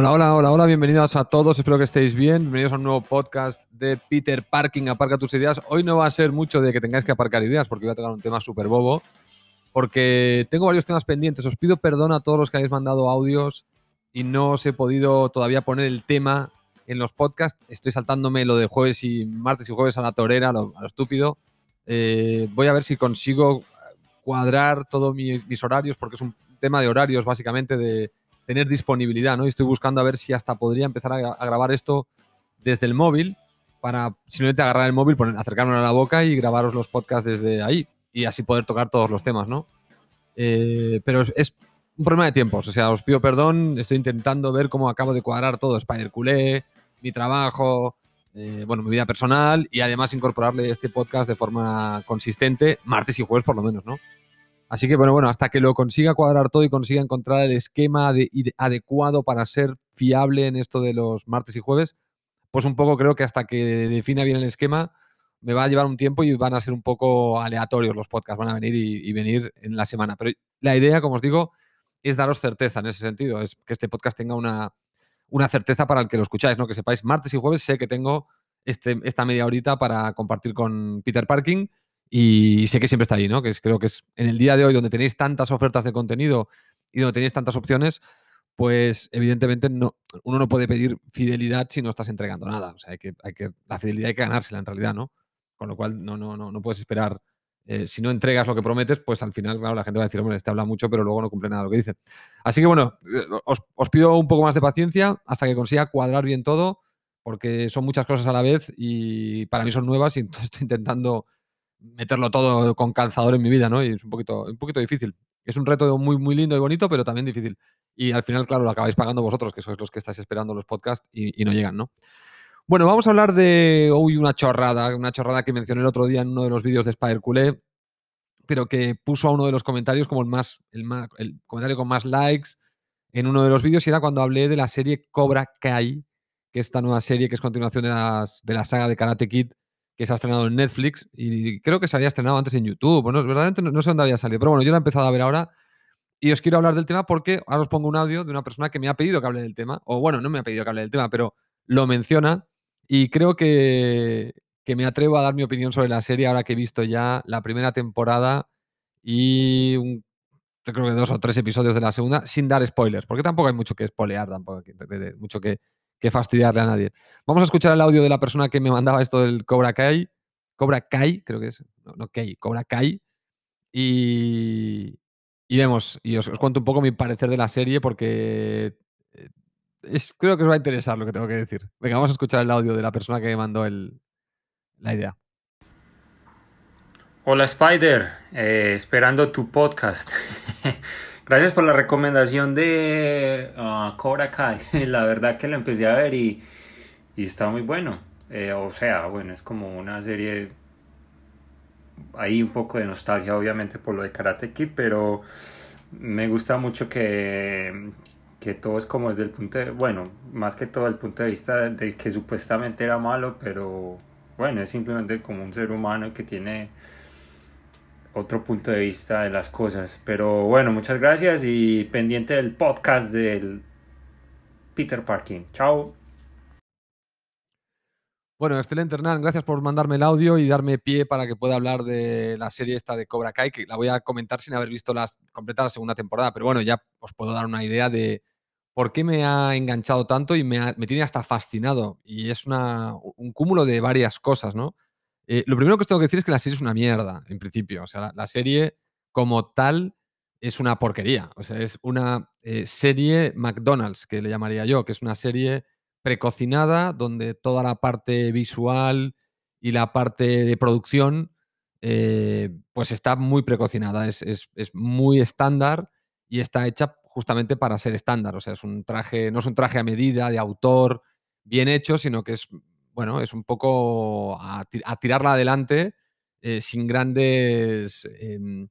Hola, hola, hola, hola, bienvenidos a todos, espero que estéis bien, bienvenidos a un nuevo podcast de Peter Parking, aparca tus ideas. Hoy no va a ser mucho de que tengáis que aparcar ideas porque voy a tocar un tema súper bobo, porque tengo varios temas pendientes, os pido perdón a todos los que habéis mandado audios y no os he podido todavía poner el tema en los podcasts, estoy saltándome lo de jueves y martes y jueves a la torera, a lo, estúpido. Eh, voy a ver si consigo cuadrar todos mis horarios porque es un tema de horarios básicamente de tener disponibilidad, ¿no? Y estoy buscando a ver si hasta podría empezar a, grabar esto desde el móvil para simplemente agarrar el móvil, poner, acercarme a la boca y grabaros los podcasts desde ahí y así poder tocar todos los temas, ¿no? Eh, pero es, un problema de tiempos, o sea, os pido perdón, estoy intentando ver cómo acabo de cuadrar todo, Spider Culé, mi trabajo, eh, bueno, mi vida personal y además incorporarle este podcast de forma consistente, martes y jueves por lo menos, ¿no? Así que, bueno, bueno, hasta que lo consiga cuadrar todo y consiga encontrar el esquema adecuado para ser fiable en esto de los martes y jueves, pues un poco creo que hasta que defina bien el esquema me va a llevar un tiempo y van a ser un poco aleatorios los podcasts, van a venir y, venir en la semana. Pero la idea, como os digo, es daros certeza en ese sentido, es que este podcast tenga una, una certeza para el que lo escucháis, ¿no? Que sepáis, martes y jueves sé que tengo este, esta media horita para compartir con Peter Parking y sé que siempre está ahí, ¿no? Que es, creo que es en el día de hoy donde tenéis tantas ofertas de contenido y donde tenéis tantas opciones, pues evidentemente no, uno no puede pedir fidelidad si no estás entregando nada. O sea, hay que, hay que, la fidelidad hay que ganársela en realidad, ¿no? Con lo cual no, no, no, no puedes esperar. Eh, si no entregas lo que prometes, pues al final, claro, la gente va a decir, hombre, este habla mucho, pero luego no cumple nada de lo que dice. Así que bueno, eh, os, os pido un poco más de paciencia hasta que consiga cuadrar bien todo, porque son muchas cosas a la vez y para mí son nuevas y estoy intentando meterlo todo con calzador en mi vida, ¿no? Y es un poquito, un poquito difícil. Es un reto muy, muy lindo y bonito, pero también difícil. Y al final, claro, lo acabáis pagando vosotros, que sois los que estáis esperando los podcasts y, no llegan, ¿no? Bueno, vamos a hablar de hoy una chorrada, una chorrada que mencioné el otro día en uno de los vídeos de Spider Culé, pero que puso a uno de los comentarios como el más, el más, el comentario con más likes en uno de los vídeos y era cuando hablé de la serie Cobra Kai, que es esta nueva serie que es continuación de, las, de la saga de Karate Kid, que se ha estrenado en Netflix y creo que se había estrenado antes en YouTube. Bueno, verdaderamente no, sé dónde había salido, pero bueno, yo lo he empezado a ver ahora y os quiero hablar del tema porque ahora os pongo un audio de una persona que me ha pedido que hable del tema, o bueno, no me ha pedido que hable del tema, pero lo menciona y creo que, que me atrevo a dar mi opinión sobre la serie ahora que he visto ya la primera temporada y un, creo que dos o tres episodios de la segunda sin dar spoilers, porque tampoco hay mucho que spoilear, tampoco mucho que, que fastidiarle a nadie. Vamos a escuchar el audio de la persona que me mandaba esto del Cobra Kai. Cobra Kai, creo que es. No, Kai, Cobra Kai. Y, y y os, cuento un poco mi parecer de la serie porque eh, es, creo que os va a interesar lo que tengo que decir. Venga, vamos a escuchar el audio de la persona que me mandó el, la idea. Hola Spider, eh, esperando tu podcast. Gracias por la recomendación de uh, Cobra Kai. La verdad que la empecé a ver y, está muy bueno. Eh, o sea, bueno, es como una serie. Hay un poco de nostalgia, obviamente, por lo de Karate Kid, pero me gusta mucho que, que todo es como desde el punto de. Bueno, más que todo el punto de vista de que supuestamente era malo, pero bueno, es simplemente como un ser humano que tiene otro punto de vista de las cosas. Pero bueno, muchas gracias y pendiente del podcast del Peter Parking. Chao. Bueno, excelente Hernán, gracias por mandarme el audio y darme pie para que pueda hablar de la serie esta de Cobra Kai, que la voy a comentar sin haber visto las completa la segunda temporada, pero bueno, ya os puedo dar una idea de por qué me ha enganchado tanto y me, me tiene hasta fascinado. Y es una, un cúmulo de varias cosas, ¿no? Eh, lo primero que os tengo que decir es que la serie es una mierda, en principio. O sea, la, serie como tal es una porquería. O sea, es una eh, serie McDonald's, que le llamaría yo, que es una serie precocinada donde toda la parte visual y la parte de producción eh, pues está muy precocinada. Es, es, muy estándar y está hecha justamente para ser estándar. O sea, es un traje, no es un traje a medida de autor bien hecho, sino que es bueno, es un poco a, tirarla adelante eh, sin grandes, em,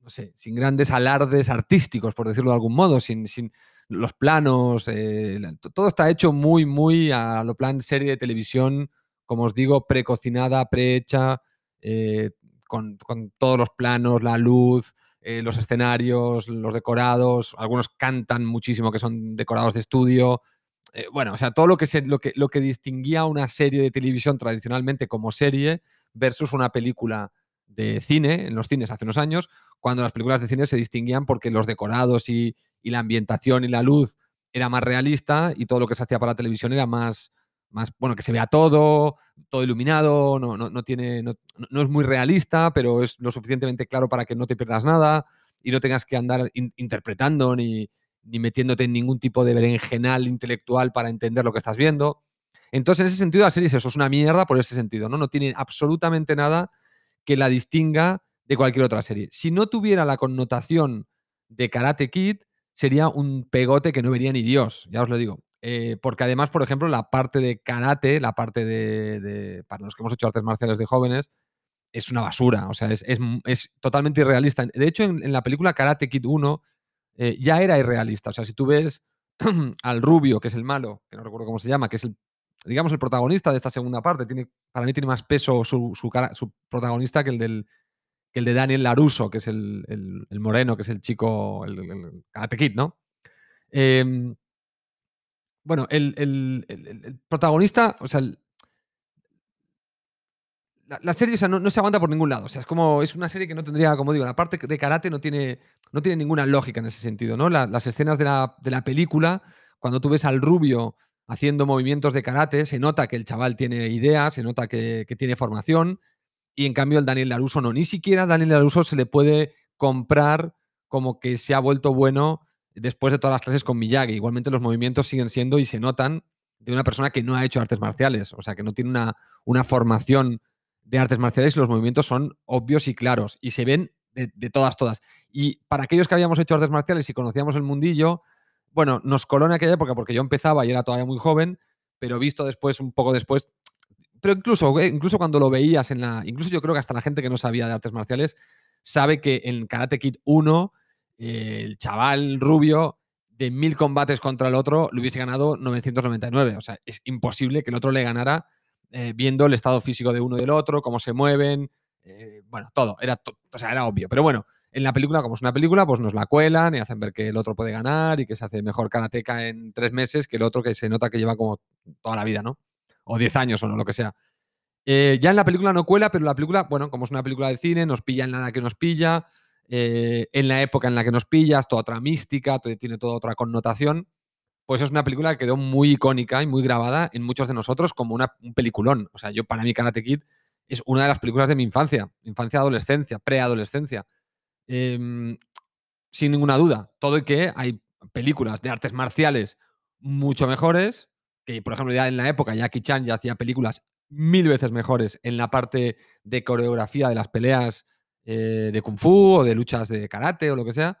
no sé, sin grandes alardes artísticos, por decirlo de algún modo, sin, sin los planos, eh, todo está hecho muy, muy a lo plan serie de televisión, como os digo, precocinada, prehecha, eh, con, todos los planos, la luz, los escenarios, los decorados, algunos cantan muchísimo que son decorados de estudio. Eh, bueno, o sea, todo lo que, se, lo, que, lo que distinguía una serie de televisión tradicionalmente como serie versus una película de cine, en los cines hace unos años, cuando las películas de cine se distinguían porque los decorados y, la ambientación y la luz era más realista y todo lo que se hacía para la televisión era más, más bueno, que se vea todo, todo iluminado, no, no, no tiene, no, no, es muy realista, pero es lo suficientemente claro para que no te pierdas nada y no tengas que andar in, interpretando ni, ni metiéndote en ningún tipo de berenjenal intelectual para entender lo que estás viendo. Entonces, en ese sentido, la serie es eso, es una mierda por ese sentido, ¿no? No tiene absolutamente nada que la distinga de cualquier otra serie. Si no tuviera la connotación de Karate Kid, sería un pegote que no vería ni Dios, ya os lo digo. Eh, porque además, por ejemplo, la parte de karate, la parte de, para los que hemos hecho artes marciales de jóvenes, es una basura, o sea, es totalmente irrealista. De hecho, en, en, la película Karate Kid 1 eh, ya era irrealista, o sea, si tú ves al rubio, que es el malo, que no recuerdo cómo se llama, que es el, digamos, el protagonista de esta segunda parte, tiene, para mí tiene más peso su, protagonista que el del, que el de Daniel Laruso, que es el, el, el moreno, que es el chico, el, el ¿no? Eh, bueno, el, el, protagonista, o sea, la, la, serie no, se aguanta por ningún lado. O sea, es como, es una serie que no tendría, como digo, la parte de karate no tiene, no tiene ninguna lógica en ese sentido, ¿no? La, las escenas de la, de la película, cuando tú ves al rubio haciendo movimientos de karate, se nota que el chaval tiene ideas, se nota que, tiene formación, y en cambio el Daniel Laruso no. Ni siquiera Daniel Laruso se le puede comprar como que se ha vuelto bueno después de todas las clases con Miyagi. Igualmente los movimientos siguen siendo y se notan de una persona que no ha hecho artes marciales, o sea, que no tiene una, una formación de artes marciales y los movimientos son obvios y claros y se ven de, todas, todas. Y para aquellos que habíamos hecho artes marciales y conocíamos el mundillo, bueno, nos coló en aquella época porque yo empezaba y era todavía muy joven, pero visto después, un poco después, pero incluso, eh, incluso cuando lo veías en la, incluso yo creo que hasta la gente que no sabía de artes marciales sabe que en Karate Kid 1 eh, el chaval rubio de mil combates contra el otro le hubiese ganado 999. O sea, es imposible que el otro le ganara eh, viendo el estado físico de uno y del otro, cómo se mueven, eh, bueno, todo. Era, o sea, era obvio. Pero bueno, en la película, como es una película, pues nos la cuelan y hacen ver que el otro puede ganar y que se hace mejor karateca en tres meses que el otro que se nota que lleva como toda la vida, ¿no? O diez años o no, lo que sea. Eh, ya en la película no cuela, pero la película, bueno, como es una película de cine, nos pilla en nada que nos pilla en la época en la que nos pillas, toda otra mística, tiene toda otra connotación, pues es una película que quedó muy icónica y muy grabada en muchos de nosotros como una, un peliculón. O sea, yo para mí Karate Kid es una de las películas de mi infancia, infancia, adolescencia, preadolescencia. Eh, sin ninguna duda. Todo y que hay películas de artes marciales mucho mejores, que por ejemplo ya en la época Jackie Chan ya hacía películas mil veces mejores en la parte de coreografía de las peleas eh, de kung fu o de luchas de karate o lo que sea.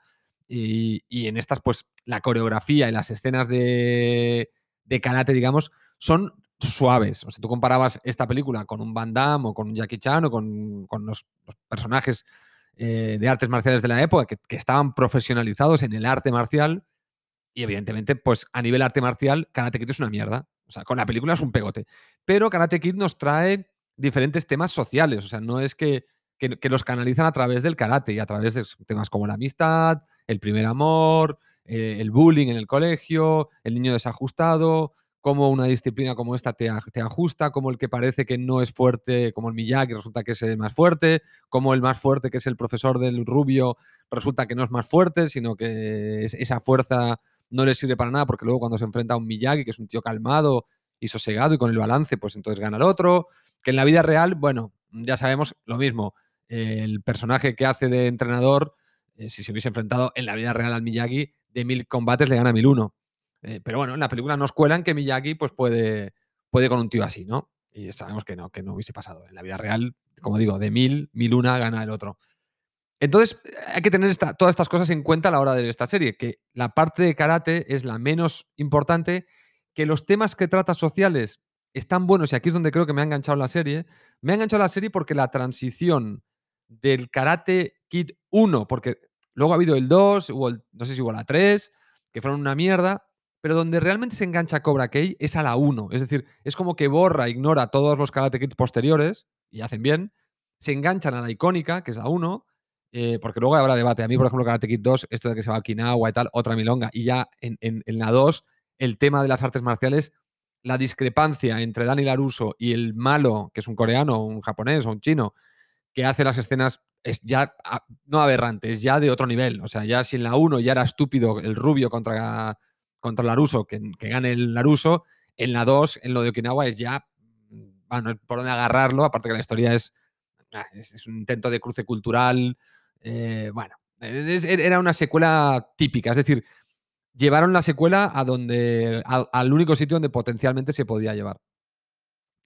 Y, y, en estas, pues la coreografía y las escenas de, de karate, digamos, son suaves. O sea, tú comparabas esta película con un Van Damme o con un Jackie Chan o con, con los, los, personajes eh, de artes marciales de la época que, que, estaban profesionalizados en el arte marcial. Y evidentemente, pues a nivel arte marcial, Karate Kid es una mierda. O sea, con la película es un pegote. Pero Karate Kid nos trae diferentes temas sociales. O sea, no es que que, que, los canalizan a través del karate y a través de temas como la amistad, el primer amor, eh, el bullying en el colegio, el niño desajustado, cómo una disciplina como esta te, te, ajusta, como el que parece que no es fuerte, como el Miyagi, resulta que es el más fuerte, como el más fuerte, que es el profesor del rubio, resulta que no es más fuerte, sino que es, esa fuerza no le sirve para nada, porque luego cuando se enfrenta a un Miyagi, que es un tío calmado y sosegado y con el balance, pues entonces gana el otro. Que en la vida real, bueno, ya sabemos lo mismo el personaje que hace de entrenador, eh, si se hubiese enfrentado en la vida real al Miyagi, de mil combates le gana mil uno. Eh, pero bueno, en la película nos cuelan que Miyagi pues puede, puede con un tío así, ¿no? Y sabemos que no, que no hubiese pasado. En la vida real, como digo, de mil, mil una gana el otro. Entonces, hay que tener esta, todas estas cosas en cuenta a la hora de esta serie, que la parte de karate es la menos importante, que los temas que trata sociales están buenos, y aquí es donde creo que me ha enganchado la serie. Me ha enganchado la serie porque la transición del Karate Kid 1, porque luego ha habido el 2, o no sé si hubo la 3, que fueron una mierda, pero donde realmente se engancha Cobra Kai es a la 1. Es decir, es como que borra, ignora todos los Karate Kids posteriores, y hacen bien, se enganchan a la icónica, que es la 1, eh, porque luego habrá debate. A mí, por ejemplo, Karate Kid 2, esto de que se va a Okinawa y tal, otra milonga. Y ya en, en, la 2, el tema de las artes marciales, la discrepancia entre Dani Laruso y el malo, que es un coreano, un japonés o un chino, que hace las escenas es ya no aberrante, es ya de otro nivel. O sea, ya si en la 1 ya era estúpido el rubio contra, contra Laruso, que, que gane el Laruso, en la 2, en lo de Okinawa, es ya, bueno, por dónde agarrarlo, aparte que la historia es, ah, es, un intento de cruce cultural. Eh, bueno, era una secuela típica, es decir, llevaron la secuela a donde, al único sitio donde potencialmente se podía llevar.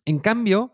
En cambio,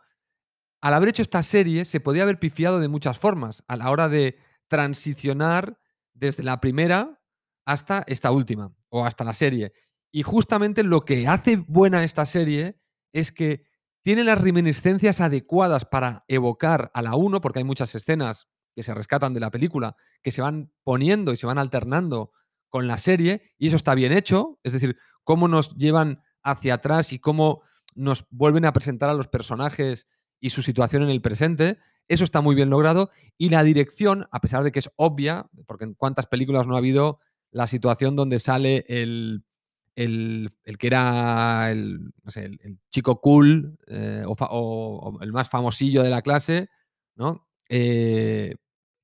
al haber hecho esta serie, se podía haber pifiado de muchas formas a la hora de transicionar desde la primera hasta esta última, o hasta la serie. Y justamente lo que hace buena esta serie es que tiene las reminiscencias adecuadas para evocar a la 1, porque hay muchas escenas que se rescatan de la película, que se van poniendo y se van alternando con la serie, y eso está bien hecho, es decir, cómo nos llevan hacia atrás y cómo nos vuelven a presentar a los personajes y su situación en el presente. Eso está muy bien logrado. Y la dirección, a pesar de que es obvia, porque en cuántas películas no ha habido la situación donde sale el, el, que era el, chico cool eh, o, el más famosillo de la clase, ¿no? Eh,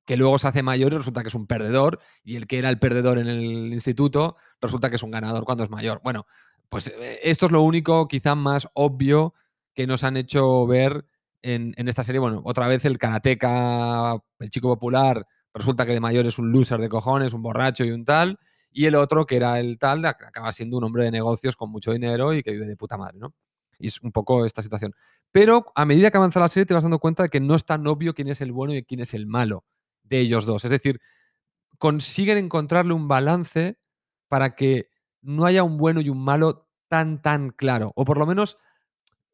que luego se hace mayor y resulta que es un perdedor, y el que era el perdedor en el instituto resulta que es un ganador cuando es mayor. Bueno, pues eh, esto es lo único quizá más obvio que nos han hecho ver en, esta serie, bueno, otra vez el karateca, el chico popular, resulta que de mayor es un loser de cojones, un borracho y un tal, y el otro, que era el tal, acaba siendo un hombre de negocios con mucho dinero y que vive de puta madre, ¿no? Y es un poco esta situación. Pero a medida que avanza la serie te vas dando cuenta de que no es tan obvio quién es el bueno y quién es el malo de ellos dos. Es decir, consiguen encontrarle un balance para que no haya un bueno y un malo tan, tan claro. O por lo menos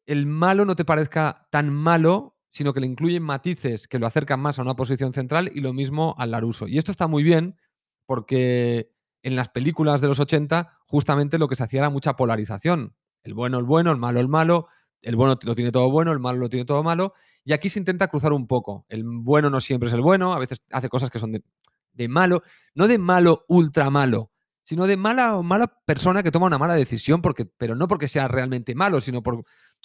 el malo no te parezca tan malo, sino que le incluyen matices que lo acercan más a una posición central y lo mismo al Laruso. Y esto está muy bien porque en las películas de los 80 justamente lo que se hacía era mucha polarización. El bueno, el bueno, el malo, el malo, el bueno lo tiene todo bueno, el malo lo tiene todo malo. Y aquí se intenta cruzar un poco. El bueno no siempre es el bueno, a veces hace cosas que son de, malo, no de malo ultra malo, sino de mala o mala persona que toma una mala decisión, porque, pero no porque sea realmente malo, sino por,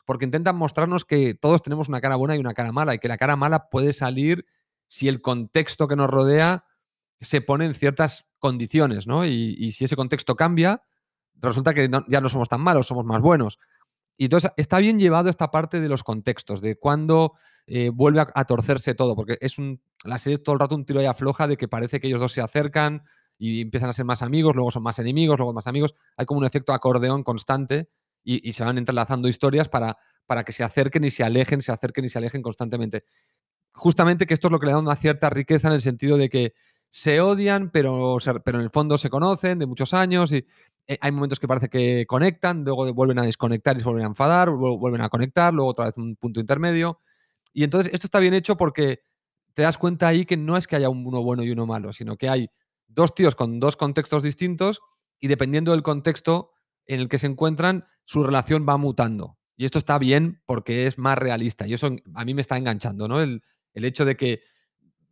porque intentan mostrarnos que todos tenemos una cara buena y una cara mala, y que la cara mala puede salir si el contexto que nos rodea se pone en ciertas condiciones, ¿no? Y, si ese contexto cambia, resulta que ya no somos tan malos, somos más buenos. Y entonces está bien llevado esta parte de los contextos, de cuándo eh, vuelve a, torcerse todo, porque es un, la serie todo el rato un tiro y afloja de que parece que ellos dos se acercan y empiezan a ser más amigos, luego son más enemigos, luego más amigos. Hay como un efecto acordeón constante y, se van entrelazando historias para, para que se acerquen y se alejen, se acerquen y se alejen constantemente. Justamente que esto es lo que le da una cierta riqueza en el sentido de que se odian, pero, pero en el fondo se conocen de muchos años y eh, hay momentos que parece que conectan, luego vuelven a desconectar y se vuelven a enfadar, vuelven a conectar, luego otra vez un punto intermedio. Y entonces esto está bien hecho porque te das cuenta ahí que no es que haya uno bueno y uno malo, sino que hay dos tíos con dos contextos distintos y dependiendo del contexto en el que se encuentran, su relación va mutando. Y esto está bien porque es más realista y eso a mí me está enganchando, ¿no? El, el hecho de que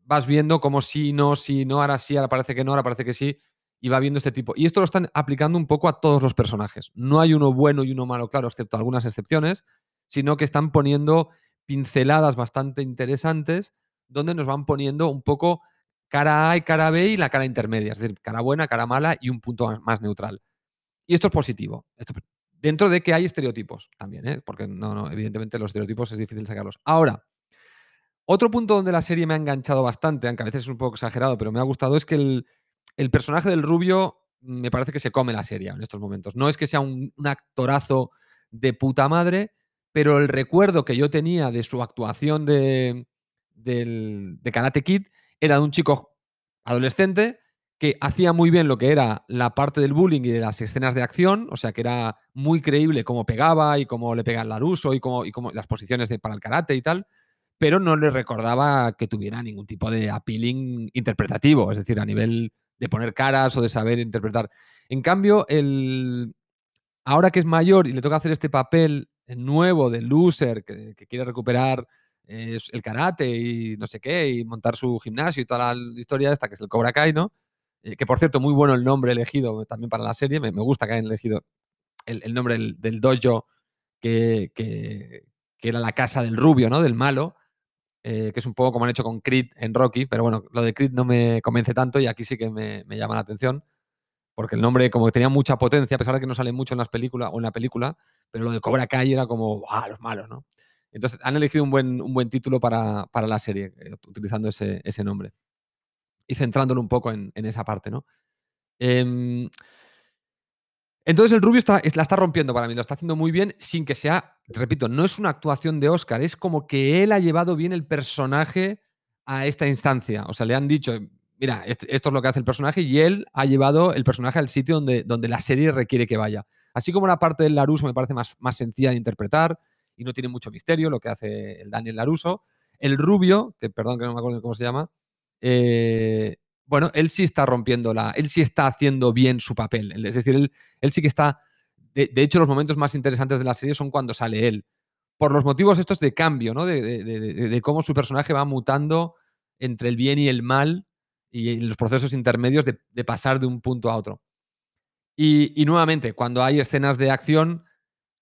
vas viendo como sí, no, sí, no, ahora sí, ahora parece que no, ahora parece que sí, y va viendo este tipo. Y esto lo están aplicando un poco a todos los personajes. No hay uno bueno y uno malo, claro, excepto algunas excepciones, sino que están poniendo pinceladas bastante interesantes donde nos van poniendo un poco cara A y cara B y la cara intermedia, es decir, cara buena, cara mala y un punto más neutral. Y esto es positivo. dentro de que hay estereotipos también, ¿eh? porque no, no, evidentemente los estereotipos es difícil sacarlos. Ahora, otro punto donde la serie me ha enganchado bastante, aunque a veces es un poco exagerado, pero me ha gustado, es que el, personaje del rubio me parece que se come la serie en estos momentos. No es que sea un, actorazo de puta madre, pero el recuerdo que yo tenía de su actuación de, de Karate Kid era de un chico adolescente que hacía muy bien lo que era la parte del bullying y de las escenas de acción, o sea que era muy creíble cómo pegaba y cómo le pega el Laruso y cómo, y cómo las posiciones de, para el karate y tal, pero no le recordaba que tuviera ningún tipo de appealing interpretativo, es decir, a nivel de poner caras o de saber interpretar. En cambio, el, ahora que es mayor y le toca hacer este papel nuevo de loser, que, quiere recuperar el karate y no sé qué, y montar su gimnasio y toda la historia esta, que es el Cobra Kai, ¿no? Eh, que por cierto, muy bueno el nombre elegido también para la serie, me, gusta que hayan elegido el, nombre del, dojo que, era la casa del rubio, ¿no? Del malo, eh, que es un poco como han hecho con Creed en Rocky, pero bueno, lo de Creed no me convence tanto y aquí sí que me, llama la atención, porque el nombre como que tenía mucha potencia, a pesar de que no sale mucho en las películas o en la película, pero lo de Cobra Kai era como, ¡guau! Los malos, ¿no? Entonces han elegido un buen, un buen título para, la serie, eh, utilizando ese, nombre. Y centrándolo un poco en, esa parte, ¿no? Em, entonces el Rubio está, la está rompiendo para mí, lo está haciendo muy bien sin que sea, repito, no es una actuación de Oscar, es como que él ha llevado bien el personaje a esta instancia. O sea, le han dicho, mira, esto es lo que hace el personaje y él ha llevado el personaje al sitio donde, donde la serie requiere que vaya. Así como la parte del Laruso me parece más, más sencilla de interpretar y no tiene mucho misterio lo que hace el Daniel Laruso. El Rubio, que perdón que no me acuerdo cómo se llama, eh, bueno, él sí está rompiendo la. Él sí está haciendo bien su papel. Es decir, él, sí que está. De, hecho, los momentos más interesantes de la serie son cuando sale él. Por los motivos estos de cambio, ¿no? De, cómo su personaje va mutando entre el bien y el mal y los procesos intermedios de, pasar de un punto a otro. Y, y, nuevamente, cuando hay escenas de acción,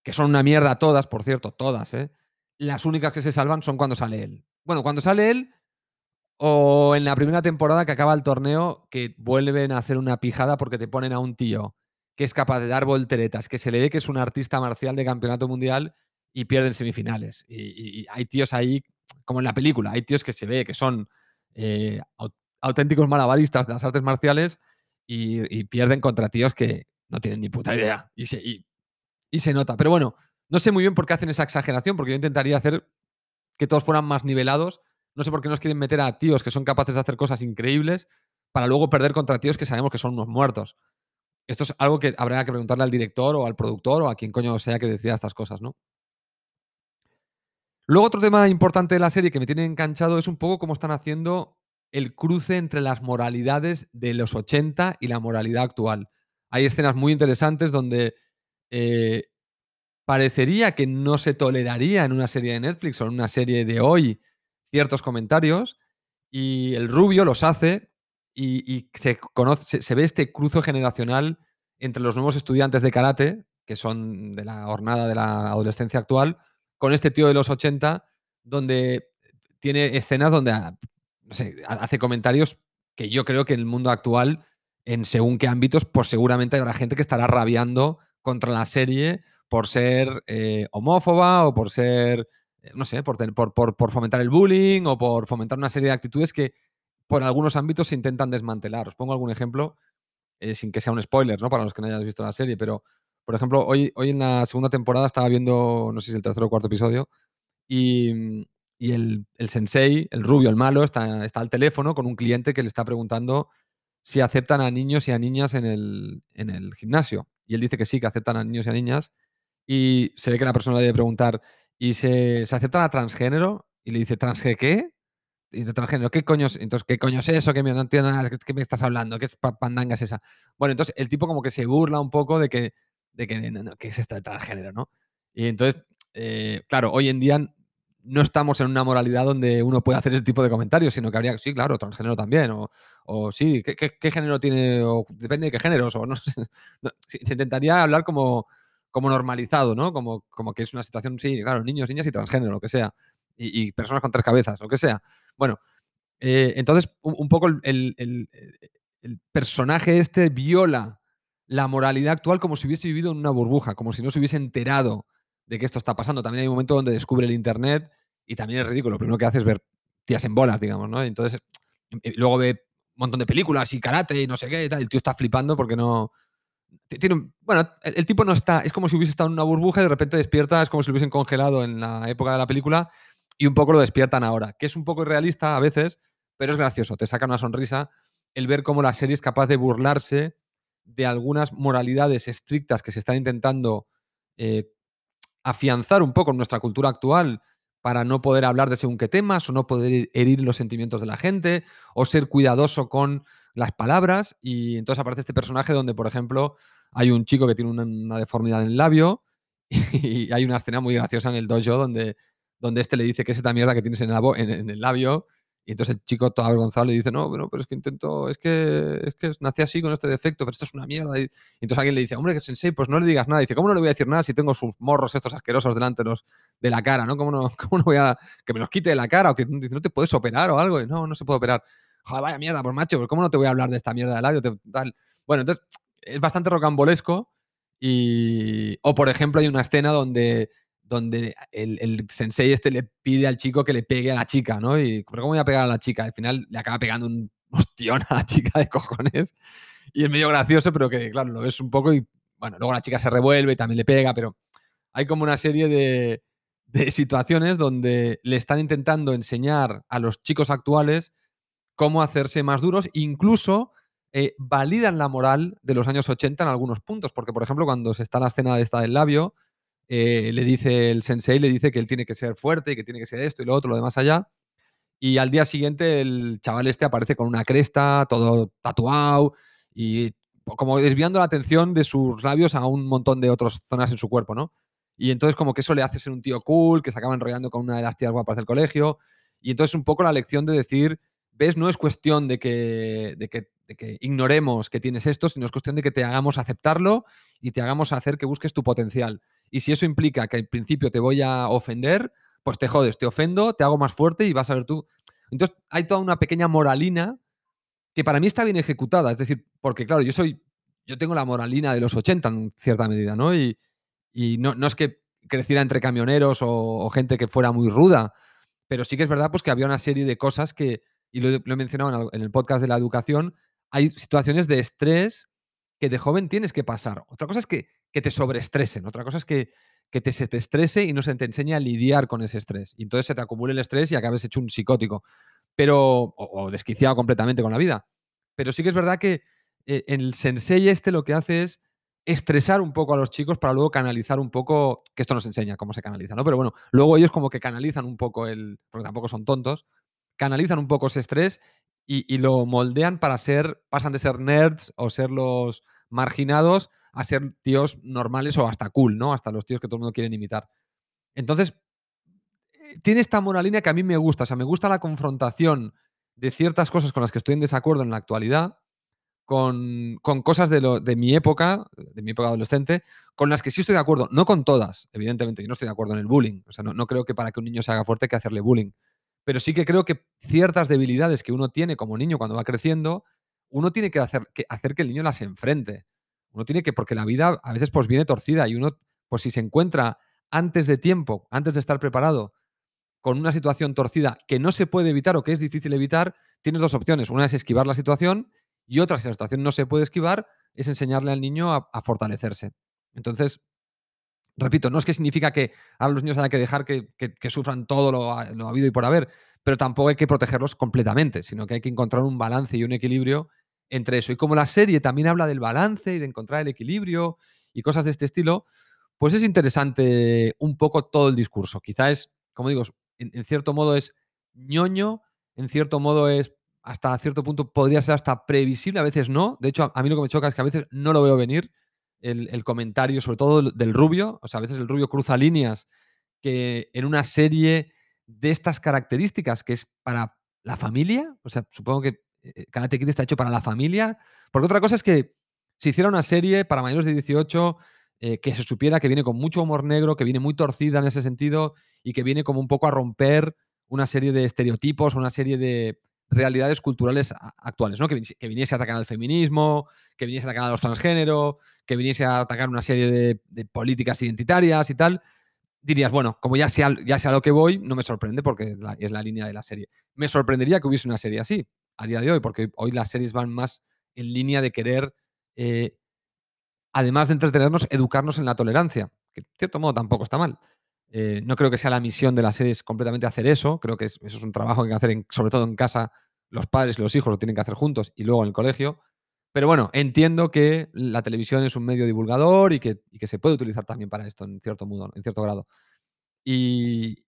que son una mierda todas, por cierto, todas, ¿eh? las únicas que se salvan son cuando sale él. Bueno, cuando sale él o en la primera temporada que acaba el torneo, que vuelven a hacer una pijada porque te ponen a un tío que es capaz de dar volteretas, que se le ve que es un artista marcial de campeonato mundial y pierden semifinales. Y, hay tíos ahí, como en la película, hay tíos que se ve que son eh, auténticos malabaristas de las artes marciales y, pierden contra tíos que no tienen ni puta idea. Y se, y se nota. Pero bueno, no sé muy bien por qué hacen esa exageración, porque yo intentaría hacer que todos fueran más nivelados no sé por qué nos quieren meter a tíos que son capaces de hacer cosas increíbles para luego perder contra tíos que sabemos que son unos muertos. Esto es algo que habrá que preguntarle al director o al productor o a quien coño sea que decida estas cosas, ¿no? Luego otro tema importante de la serie que me tiene enganchado es un poco cómo están haciendo el cruce entre las moralidades de los 80 y la moralidad actual. Hay escenas muy interesantes donde eh, parecería que no se toleraría en una serie de Netflix o en una serie de hoy ciertos comentarios y el rubio los hace y, se, conoce, se, ve este cruzo generacional entre los nuevos estudiantes de karate, que son de la jornada de la adolescencia actual, con este tío de los 80, donde tiene escenas donde ah, hace comentarios que yo creo que en el mundo actual, en según qué ámbitos, pues seguramente habrá gente que estará rabiando contra la serie por ser eh, homófoba o por ser no sé, por, por, fomentar el bullying o por fomentar una serie de actitudes que por algunos ámbitos se intentan desmantelar. Os pongo algún ejemplo, eh, sin que sea un spoiler, ¿no? Para los que no hayan visto la serie, pero, por ejemplo, hoy, hoy en la segunda temporada estaba viendo, no sé si es el tercer o cuarto episodio, y, el, sensei, el rubio, el malo, está, está al teléfono con un cliente que le está preguntando si aceptan a niños y a niñas en el, en el gimnasio. Y él dice que sí, que aceptan a niños y a niñas. Y se ve que la persona debe preguntar, y se, se acepta a transgénero y le dice, ¿transgé qué? Y transgénero, ¿qué coño es? Entonces, ¿qué coño es eso? No entiendo nada, ¿qué me estás hablando? ¿Qué es pandanga es esa? Bueno, entonces el tipo como que se burla un poco de que, de que no, ¿qué es esto de transgénero, no? Y entonces, eh, claro, hoy en día no estamos en una moralidad donde uno puede hacer ese tipo de comentarios, sino que habría, sí, claro, transgénero también, o, o sí, ¿qué, género tiene? O depende de qué géneros, o no sé. se intentaría hablar como, como normalizado, ¿no? Como, como que es una situación, sí, claro, niños, niñas y transgénero, lo que sea. Y, personas con tres cabezas, lo que sea. Bueno, eh, entonces un, poco el, personaje este viola la moralidad actual como si hubiese vivido en una burbuja, como si no se hubiese enterado de que esto está pasando. También hay un momento donde descubre el Internet y también es ridículo. Lo primero que hace es ver tías en bolas, digamos, ¿no? Entonces, luego ve un montón de películas y karate y no sé qué y tal. El tío está flipando porque no, bueno, el, tipo no está, es como si hubiese estado en una burbuja y de repente despierta, es como si lo hubiesen congelado en la época de la película y un poco lo despiertan ahora, que es un poco irrealista a veces, pero es gracioso, te saca una sonrisa el ver cómo la serie es capaz de burlarse de algunas moralidades estrictas que se están intentando eh, afianzar un poco en nuestra cultura actual para no poder hablar de según qué temas o no poder herir los sentimientos de la gente o ser cuidadoso con las palabras y entonces aparece este personaje donde, por ejemplo, hay un chico que tiene una, deformidad en el labio y hay una escena muy graciosa en el dojo donde, donde este le dice que es esta mierda que tienes en el, labio. Y entonces el chico todo avergonzado le dice, no, pero, pero es que intento, es que, es que nací así con este defecto, pero esto es una mierda. Y, entonces alguien le dice, hombre, que sensei, pues no le digas nada. Dice, ¿cómo no le voy a decir nada si tengo sus morros estos asquerosos delante de, los, de la cara, ¿no? ¿Cómo, ¿no? ¿Cómo no voy a que me los quite de la cara? O que dice, no te puedes operar o algo. Y no, no se puede operar. Joder, vaya mierda, pues macho, ¿cómo no te voy a hablar de esta mierda de labio? Bueno, entonces es bastante rocambolesco. Y, o por ejemplo, hay una escena donde donde el, sensei este le pide al chico que le pegue a la chica, ¿no? Y ¿cómo voy a pegar a la chica? Al final le acaba pegando un hostión a la chica de cojones. Y es medio gracioso, pero que, claro, lo ves un poco y, bueno, luego la chica se revuelve y también le pega, pero hay como una serie de, situaciones donde le están intentando enseñar a los chicos actuales cómo hacerse más duros, incluso eh, validan la moral de los años 80 en algunos puntos, porque, por ejemplo, cuando se está en la escena de esta del labio, eh, le dice el sensei, le dice que él tiene que ser fuerte y que tiene que ser esto y lo otro, lo demás allá. Y al día siguiente el chaval este aparece con una cresta, todo tatuado y como desviando la atención de sus labios a un montón de otras zonas en su cuerpo, ¿no? Y entonces como que eso le hace ser un tío cool, que se acaba enrollando con una de las tías guapas del colegio. Y entonces un poco la lección de decir, ves, no es cuestión de que, de que, ignoremos que tienes esto, sino es cuestión de que te hagamos aceptarlo y te hagamos hacer que busques tu potencial. Y si eso implica que al principio te voy a ofender, pues te jodes, te ofendo, te hago más fuerte y vas a ver tú. Entonces hay toda una pequeña moralina que para mí está bien ejecutada. Es decir, porque claro, yo soy, yo tengo la moralina de los 80 en cierta medida, ¿no? Y, no, no, es que creciera entre camioneros o, gente que fuera muy ruda, pero sí que es verdad pues que había una serie de cosas que, y lo, lo he mencionado en el podcast de la educación, hay situaciones de estrés que de joven tienes que pasar. Otra cosa es que que te sobreestresen. Otra cosa es que, que te, se te estrese y no se te enseñe a lidiar con ese estrés. Y entonces se te acumule el estrés y acabes hecho un psicótico. Pero, o, desquiciado completamente con la vida. Pero sí que es verdad que eh, el sensei este lo que hace es estresar un poco a los chicos para luego canalizar un poco, que esto nos enseña cómo se canaliza, ¿no? Pero bueno, luego ellos como que canalizan un poco el, porque tampoco son tontos, canalizan un poco ese estrés y, lo moldean para ser, pasan de ser nerds o ser los marginados a ser tíos normales o hasta cool, ¿no? Hasta los tíos que todo el mundo quiere imitar. Entonces, eh, tiene esta moralina que a mí me gusta, o sea, me gusta la confrontación de ciertas cosas con las que estoy en desacuerdo en la actualidad, con, cosas de, lo, de mi época, de mi época adolescente, con las que sí estoy de acuerdo, no con todas, evidentemente, yo no estoy de acuerdo en el bullying, o sea, no, no creo que para que un niño se haga fuerte hay que hacerle bullying, pero sí que creo que ciertas debilidades que uno tiene como niño cuando va creciendo, uno tiene que hacer que, hacer que el niño las enfrente. Uno tiene que, porque la vida a veces pues viene torcida y uno, pues si se encuentra antes de tiempo, antes de estar preparado, con una situación torcida que no se puede evitar o que es difícil evitar, tienes dos opciones. Una es esquivar la situación y otra, si la situación no se puede esquivar, es enseñarle al niño a, fortalecerse. Entonces, repito, no es que significa que a los niños haya que dejar que, sufran todo lo, lo, habido y por haber, pero tampoco hay que protegerlos completamente, sino que hay que encontrar un balance y un equilibrio entre eso. Y como la serie también habla del balance y de encontrar el equilibrio y cosas de este estilo, pues es interesante un poco todo el discurso. Quizá es, como digo, en, cierto modo es ñoño, en cierto modo es hasta cierto punto podría ser hasta previsible, a veces no. De hecho, a, mí lo que me choca es que a veces no lo veo venir el, comentario, sobre todo del, rubio. O sea, a veces el rubio cruza líneas que en una serie de estas características, que es para la familia, o sea, supongo que eh, Karate Kid está hecho para la familia. Porque otra cosa es que si hiciera una serie para mayores de 18 eh, que se supiera que viene con mucho humor negro, que viene muy torcida en ese sentido y que viene como un poco a romper una serie de estereotipos, una serie de realidades culturales actuales, ¿no? Que, viniese a atacar al feminismo, que viniese a atacar a los transgénero, que viniese a atacar una serie de, políticas identitarias y tal, dirías, bueno, como ya sea, ya sea lo que voy, no me sorprende porque es la línea de la serie. Me sorprendería que hubiese una serie así, a día de hoy, porque hoy las series van más en línea de querer, eh, además de entretenernos, educarnos en la tolerancia, que de cierto modo tampoco está mal. Eh, no creo que sea la misión de las series completamente hacer eso, creo que eso es un trabajo que hay que hacer, sobre todo en casa, los padres y los hijos lo tienen que hacer juntos y luego en el colegio. Pero bueno, entiendo que la televisión es un medio divulgador y que, se puede utilizar también para esto en cierto modo, en cierto grado. Y,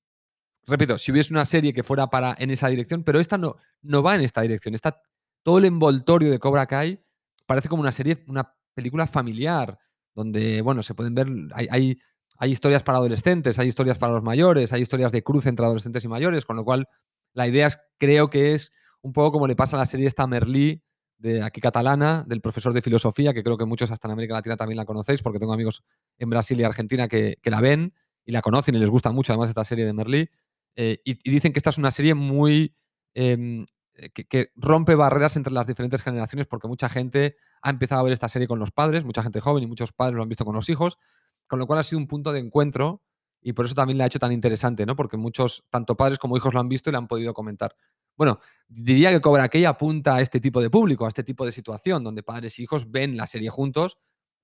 repito, si hubiese una serie que fuera para en esa dirección, pero esta no, no va en esta dirección. Está todo el envoltorio de Cobra Kai parece como una serie, una película familiar, donde, bueno, se pueden ver, hay historias para adolescentes, hay historias para los mayores, hay historias de cruce entre adolescentes y mayores, con lo cual la idea es, creo que es un poco como le pasa a la serie esta Merlí de aquí catalana, del profesor de filosofía, que creo que muchos hasta en América Latina también la conocéis, porque tengo amigos en Brasil y Argentina que, la ven y la conocen y les gusta mucho además esta serie de Merlí. Eh, y, dicen que esta es una serie muy... Em, que, rompe barreras entre las diferentes generaciones porque mucha gente ha empezado a ver esta serie con los padres, mucha gente joven y muchos padres lo han visto con los hijos, con lo cual ha sido un punto de encuentro y por eso también la ha hecho tan interesante, ¿no? Porque muchos, tanto padres como hijos lo han visto y lo han podido comentar. Bueno, diría que Cobra Kai apunta a este tipo de público, a este tipo de situación, donde padres e hijos ven la serie juntos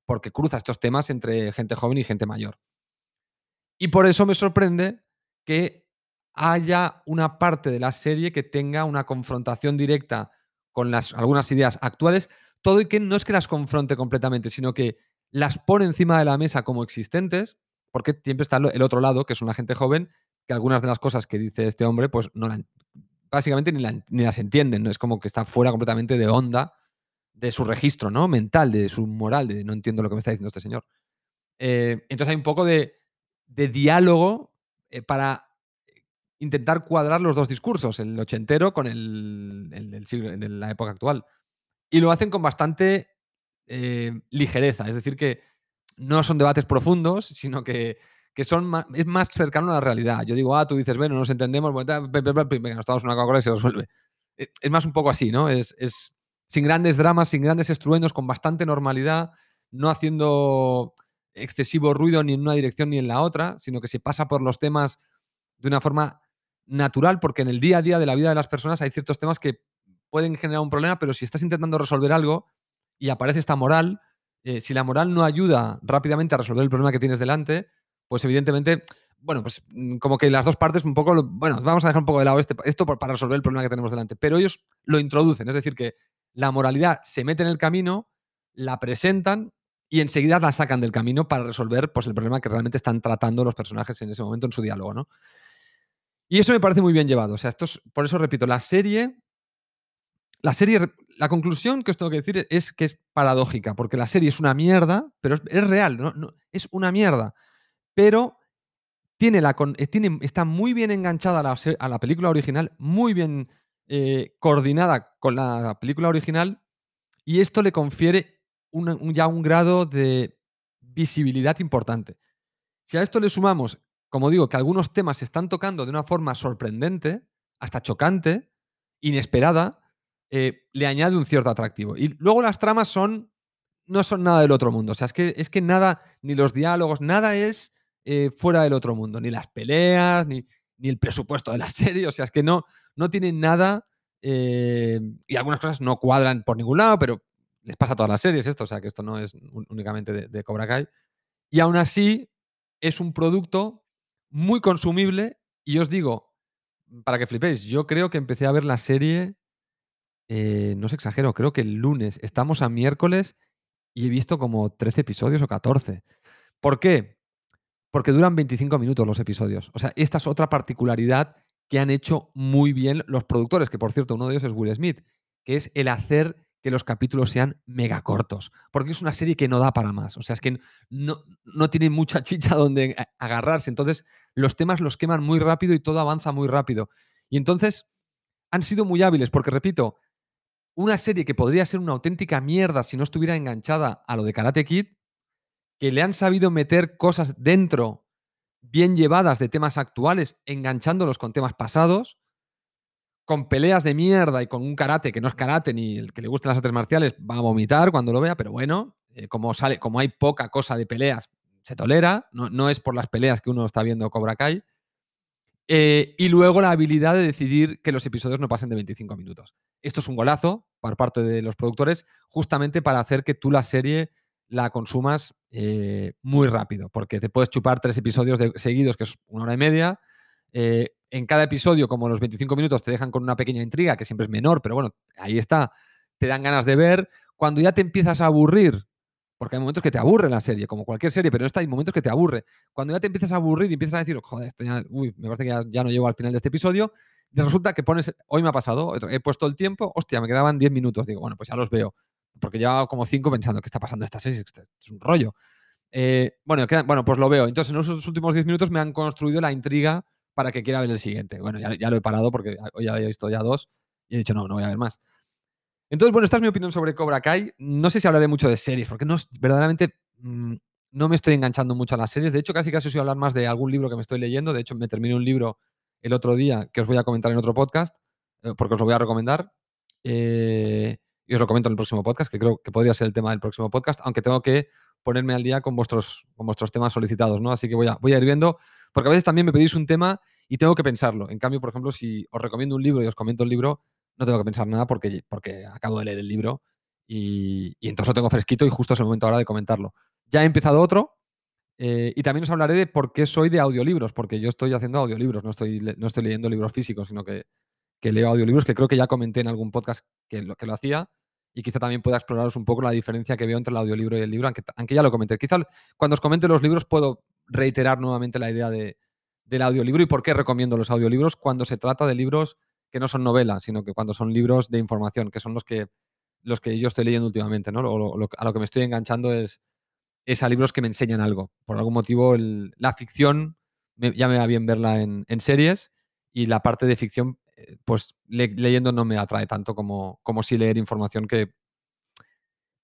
porque cruza estos temas entre gente joven y gente mayor. Y por eso me sorprende que haya una parte de la serie que tenga una confrontación directa con las, algunas ideas actuales, todo y que no es que las confronte completamente, sino que las pone encima de la mesa como existentes, porque siempre está el otro lado, que es una gente joven, que algunas de las cosas que dice este hombre, pues no la, básicamente ni, las entienden, ¿no? Es como que está fuera completamente de onda de su registro, ¿no? Mental, de su moral, de no entiendo lo que me está diciendo este señor. Eh, entonces hay un poco de, diálogo eh, para intentar cuadrar los dos discursos, el ochentero con el, del siglo, de la época actual. Y lo hacen con bastante eh, ligereza, es decir, que no son debates profundos, sino que que son más, es más cercano a la realidad. Yo digo, ah, tú dices, bueno, nos entendemos, venga, nos tomamos una Coca-Cola y se resuelve. E, es más un poco así, ¿no? Es, es sin grandes dramas, sin grandes estruendos, con bastante normalidad, no haciendo excesivo ruido ni en una dirección ni en la otra, sino que se pasa por los temas de una forma natural, porque en el día a día de la vida de las personas hay ciertos temas que pueden generar un problema, pero si estás intentando resolver algo y aparece esta moral, eh, si la moral no ayuda rápidamente a resolver el problema que tienes delante, pues evidentemente, bueno, pues mm, como que las dos partes un poco, bueno, vamos a dejar un poco de lado este, esto para resolver el problema que tenemos delante, pero ellos lo introducen, es decir, que la moralidad se mete en el camino, la presentan y enseguida la sacan del camino para resolver pues, el problema que realmente están tratando los personajes en ese momento en su diálogo, ¿no? Y eso me parece muy bien llevado. O sea, esto es, por eso repito, la serie. La serie. La conclusión que os tengo que decir es que es paradójica, porque la serie es una mierda, pero es, real, ¿no? Es una mierda pero tiene la, eh, tiene, está muy bien enganchada a la, película original, muy bien eh, coordinada con la película original, y esto le confiere ya un grado de visibilidad importante. Si a esto le sumamos, como digo, que algunos temas se están tocando de una forma sorprendente, hasta chocante, inesperada, eh, le añade un cierto atractivo. Y luego las tramas son no son nada del otro mundo. O sea, es que, es que nada, ni los diálogos, nada es eh, fuera del otro mundo. Ni las peleas, ni, ni, el presupuesto de la serie. O sea, es que no, no tienen nada. Eh, y algunas cosas no cuadran por ningún lado, pero les pasa a todas las series esto. O sea, que esto no es únicamente de, Cobra Kai. Y aún así, es un producto muy consumible. Y os digo, para que flipéis, yo creo que empecé a ver la serie. Eh, no os exagero, creo que el lunes. Estamos a miércoles y he visto como 13 episodios o 14. ¿Por qué? porque duran 25 minutos los episodios. O sea, esta es otra particularidad que han hecho muy bien los productores, que por cierto, uno de ellos es Will Smith, que es el hacer que los capítulos sean mega cortos, porque es una serie que no da para más. O sea, es que no, no tiene mucha chicha donde agarrarse. Entonces, los temas los queman muy rápido y todo avanza muy rápido. Y entonces, han sido muy hábiles, porque repito, una serie que podría ser una auténtica mierda si no estuviera enganchada a lo de Karate Kid, que le han sabido meter cosas dentro bien llevadas de temas actuales, enganchándolos con temas pasados, con peleas de mierda y con un karate que no es karate ni el que le gustan las artes marciales va a vomitar cuando lo vea, pero bueno, eh, como, sale, como hay poca cosa de peleas, se tolera, no, es por las peleas que uno está viendo Cobra Kai. Eh, y luego la habilidad de decidir que los episodios no pasen de 25 minutos. Esto es un golazo por parte de los productores, justamente para hacer que tú la serie la consumas eh, muy rápido, porque te puedes chupar tres episodios seguidos, que es una hora y media. Eh, en cada episodio, como los 25 minutos, te dejan con una pequeña intriga, que siempre es menor, pero bueno, ahí está. Te dan ganas de ver. Cuando ya te empiezas a aburrir, porque hay momentos que te aburre la serie, como cualquier serie, pero no está, hay momentos que te aburre. Cuando ya te empiezas a aburrir y empiezas a decir, joder, esto ya, uy, me parece que ya, no llego al final de este episodio, resulta que pones, hoy me ha pasado, he puesto el tiempo, hostia, me quedaban 10 minutos, digo, bueno, pues ya los veo porque llevaba como cinco pensando, ¿qué está pasando esta serie? es un rollo. Eh, bueno, bueno, pues lo veo. Entonces, en esos últimos 10 minutos me han construido la intriga para que quiera ver el siguiente. Bueno, ya, lo he parado porque hoy había visto ya dos y he dicho, no, no voy a ver más. Entonces, bueno, esta es mi opinión sobre Cobra Kai. No sé si hablaré mucho de series, porque no, verdaderamente mm, no me estoy enganchando mucho a las series. De hecho, casi casi os voy a hablar más de algún libro que me estoy leyendo. De hecho, me terminé un libro el otro día que os voy a comentar en otro podcast, eh, porque os lo voy a recomendar. Eh, y os lo comento en el próximo podcast, que creo que podría ser el tema del próximo podcast, aunque tengo que ponerme al día con vuestros, con vuestros temas solicitados, ¿no? Así que voy a, voy a ir viendo, porque a veces también me pedís un tema y tengo que pensarlo. En cambio, por ejemplo, si os recomiendo un libro y os comento el libro, no tengo que pensar nada porque, porque acabo de leer el libro y, entonces lo tengo fresquito y justo es el momento ahora de comentarlo. Ya he empezado otro eh, y también os hablaré de por qué soy de audiolibros, porque yo estoy haciendo audiolibros, no estoy, no estoy leyendo libros físicos, sino que, que leo audiolibros, que creo que ya comenté en algún podcast que lo, que lo hacía y quizá también pueda exploraros un poco la diferencia que veo entre el audiolibro y el libro, aunque, aunque ya lo comenté. Quizá cuando os comente los libros puedo reiterar nuevamente la idea de, del audiolibro y por qué recomiendo los audiolibros cuando se trata de libros que no son novelas, sino que cuando son libros de información, que son los que, los que yo estoy leyendo últimamente. ¿no? a lo que me estoy enganchando es, es, a libros que me enseñan algo. Por algún motivo, la ficción ya me va bien verla en, series y la parte de ficción, eh, pues leyendo no me atrae tanto como, como si leer información que...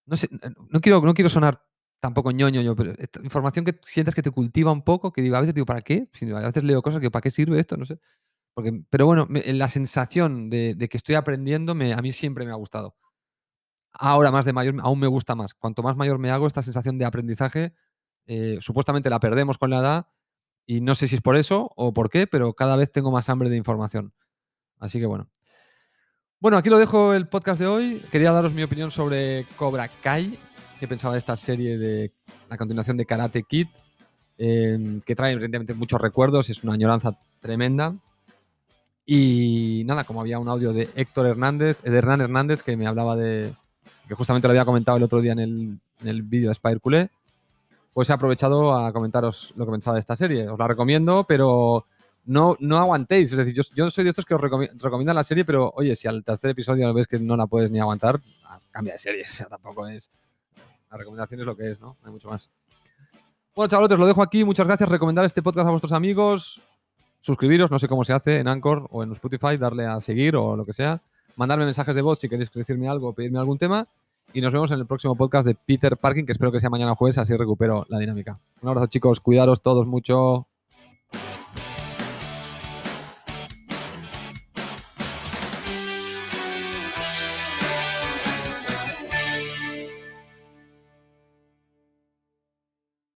No sé, no quiero, no quiero sonar tampoco ñoño pero información que sientes que te cultiva un poco, que digo, a veces digo, ¿para qué? A veces leo cosas que, ¿para qué sirve esto? No sé. Porque, pero bueno, la sensación de, que estoy aprendiendo me, a mí siempre me ha gustado. Ahora más de mayor, aún me gusta más. Cuanto más mayor me hago, esta sensación de aprendizaje, eh, supuestamente la perdemos con la edad y no sé si es por eso o por qué, pero cada vez tengo más hambre de información. Así que bueno. Bueno, aquí lo dejo el podcast de hoy. Quería daros mi opinión sobre Cobra Kai, que pensaba de esta serie de la continuación de Karate Kid, em, que trae evidentemente muchos recuerdos, es una añoranza tremenda. Y nada, como había un audio de Héctor Hernández, de Hernán Hernández, que me hablaba de, que justamente lo había comentado el otro día en el, en el vídeo de Spider Culé, pues he aprovechado a comentaros lo que pensaba de esta serie. Os la recomiendo, pero no, no aguantéis. Es decir, yo, yo soy de estos que os recomiendan la serie, pero oye, si al tercer episodio ves que no la puedes ni aguantar, ah, cambia de serie. O sea, tampoco es la recomendación es lo que es, ¿no? No hay mucho más. Bueno, chavalotes, lo dejo aquí. Muchas gracias. Recomendar este podcast a vuestros amigos. Suscribiros, no sé cómo se hace en Anchor o en Spotify, darle a seguir o lo que sea. Mandarme mensajes de voz si queréis decirme algo pedirme algún tema. Y nos vemos en el próximo podcast de Peter Parking, que espero que sea mañana jueves, así recupero la dinámica. Un abrazo, chicos. Cuidaros todos mucho.